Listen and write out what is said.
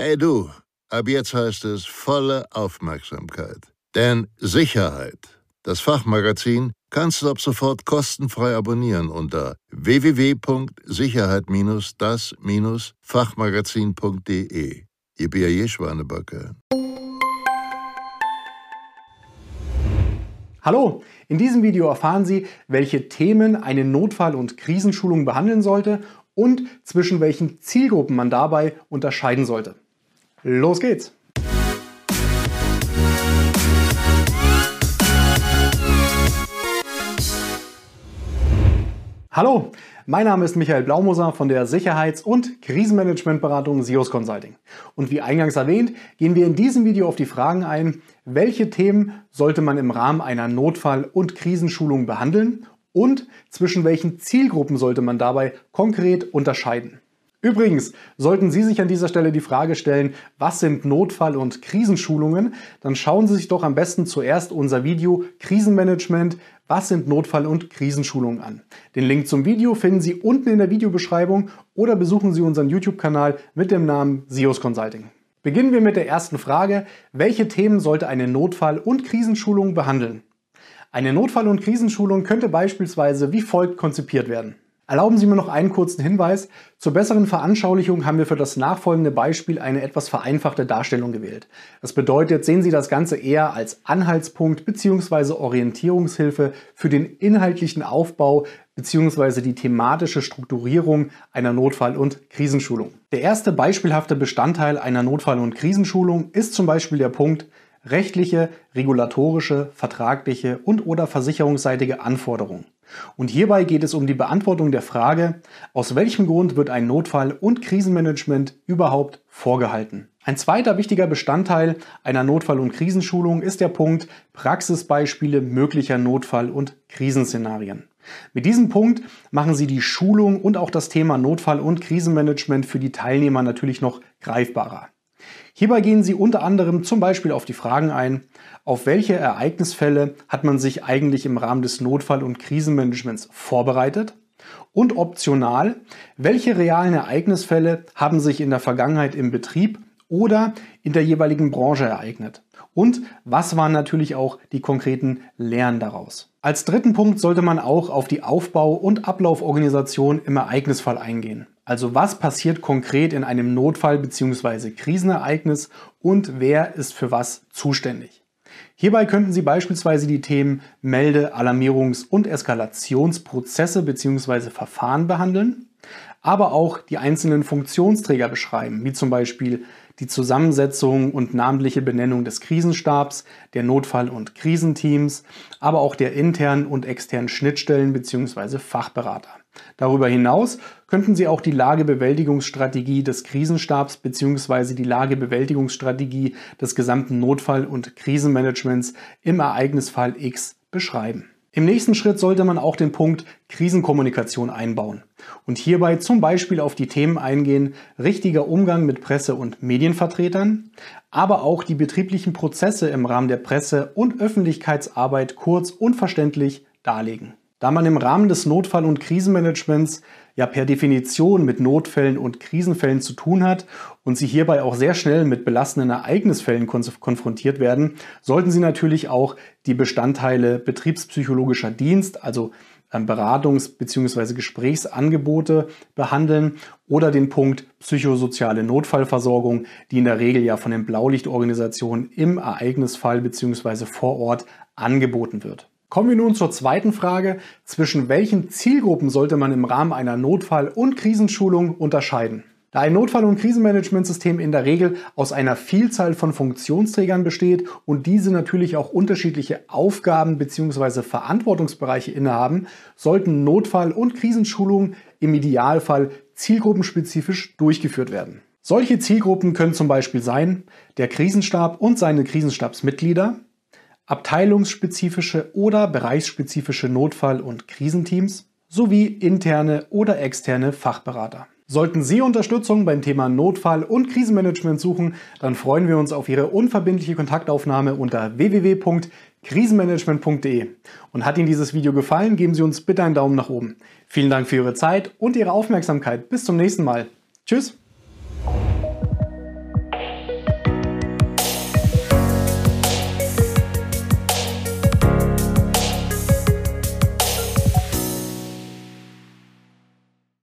Hey du, ab jetzt heißt es volle Aufmerksamkeit. Denn Sicherheit, das Fachmagazin, kannst du ab sofort kostenfrei abonnieren unter www.sicherheit-das-fachmagazin.de. Ihr B.A.J. Schwanebacke. Hallo, in diesem Video erfahren Sie, welche Themen eine Notfall- und Krisenschulung behandeln sollte und zwischen welchen Zielgruppen man dabei unterscheiden sollte. Los geht's! Hallo, mein Name ist Michael Blaumoser von der Sicherheits- und Krisenmanagementberatung SIOS Consulting. Und wie eingangs erwähnt, gehen wir in diesem Video auf die Fragen ein, welche Themen sollte man im Rahmen einer Notfall- und Krisenschulung behandeln und zwischen welchen Zielgruppen sollte man dabei konkret unterscheiden. Übrigens, sollten Sie sich an dieser Stelle die Frage stellen, was sind Notfall- und Krisenschulungen, dann schauen Sie sich doch am besten zuerst unser Video Krisenmanagement, was sind Notfall- und Krisenschulungen an. Den Link zum Video finden Sie unten in der Videobeschreibung oder besuchen Sie unseren YouTube-Kanal mit dem Namen SIOS Consulting. Beginnen wir mit der ersten Frage, welche Themen sollte eine Notfall- und Krisenschulung behandeln? Eine Notfall- und Krisenschulung könnte beispielsweise wie folgt konzipiert werden. Erlauben Sie mir noch einen kurzen Hinweis. Zur besseren Veranschaulichung haben wir für das nachfolgende Beispiel eine etwas vereinfachte Darstellung gewählt. Das bedeutet, sehen Sie das Ganze eher als Anhaltspunkt bzw. Orientierungshilfe für den inhaltlichen Aufbau bzw. die thematische Strukturierung einer Notfall- und Krisenschulung. Der erste beispielhafte Bestandteil einer Notfall- und Krisenschulung ist zum Beispiel der Punkt rechtliche, regulatorische, vertragliche und oder versicherungsseitige Anforderungen. Und hierbei geht es um die Beantwortung der Frage, aus welchem Grund wird ein Notfall- und Krisenmanagement überhaupt vorgehalten. Ein zweiter wichtiger Bestandteil einer Notfall- und Krisenschulung ist der Punkt Praxisbeispiele möglicher Notfall- und Krisenszenarien. Mit diesem Punkt machen Sie die Schulung und auch das Thema Notfall- und Krisenmanagement für die Teilnehmer natürlich noch greifbarer. Hierbei gehen Sie unter anderem zum Beispiel auf die Fragen ein, auf welche Ereignisfälle hat man sich eigentlich im Rahmen des Notfall- und Krisenmanagements vorbereitet? Und optional, welche realen Ereignisfälle haben sich in der Vergangenheit im Betrieb oder in der jeweiligen Branche ereignet? Und was waren natürlich auch die konkreten Lehren daraus? Als dritten Punkt sollte man auch auf die Aufbau- und Ablauforganisation im Ereignisfall eingehen. Also was passiert konkret in einem Notfall bzw. Krisenereignis und wer ist für was zuständig. Hierbei könnten Sie beispielsweise die Themen Melde-, Alarmierungs- und Eskalationsprozesse bzw. Verfahren behandeln, aber auch die einzelnen Funktionsträger beschreiben, wie zum Beispiel die Zusammensetzung und namentliche Benennung des Krisenstabs, der Notfall- und Krisenteams, aber auch der internen und externen Schnittstellen bzw. Fachberater. Darüber hinaus könnten Sie auch die Lagebewältigungsstrategie des Krisenstabs bzw. die Lagebewältigungsstrategie des gesamten Notfall- und Krisenmanagements im Ereignisfall X beschreiben. Im nächsten Schritt sollte man auch den Punkt Krisenkommunikation einbauen und hierbei zum Beispiel auf die Themen eingehen, richtiger Umgang mit Presse- und Medienvertretern, aber auch die betrieblichen Prozesse im Rahmen der Presse- und Öffentlichkeitsarbeit kurz und verständlich darlegen. Da man im Rahmen des Notfall- und Krisenmanagements ja per Definition mit Notfällen und Krisenfällen zu tun hat und Sie hierbei auch sehr schnell mit belastenden Ereignisfällen konfrontiert werden, sollten Sie natürlich auch die Bestandteile betriebspsychologischer Dienst, also ähm, Beratungs- bzw. Gesprächsangebote behandeln oder den Punkt psychosoziale Notfallversorgung, die in der Regel ja von den Blaulichtorganisationen im Ereignisfall bzw. vor Ort angeboten wird. Kommen wir nun zur zweiten Frage. Zwischen welchen Zielgruppen sollte man im Rahmen einer Notfall- und Krisenschulung unterscheiden? Da ein Notfall- und Krisenmanagementsystem in der Regel aus einer Vielzahl von Funktionsträgern besteht und diese natürlich auch unterschiedliche Aufgaben bzw. Verantwortungsbereiche innehaben, sollten Notfall- und Krisenschulungen im Idealfall zielgruppenspezifisch durchgeführt werden. Solche Zielgruppen können zum Beispiel sein der Krisenstab und seine Krisenstabsmitglieder, abteilungsspezifische oder bereichsspezifische Notfall- und Krisenteams sowie interne oder externe Fachberater. Sollten Sie Unterstützung beim Thema Notfall- und Krisenmanagement suchen, dann freuen wir uns auf Ihre unverbindliche Kontaktaufnahme unter www.krisenmanagement.de. Und hat Ihnen dieses Video gefallen, geben Sie uns bitte einen Daumen nach oben. Vielen Dank für Ihre Zeit und Ihre Aufmerksamkeit. Bis zum nächsten Mal. Tschüss.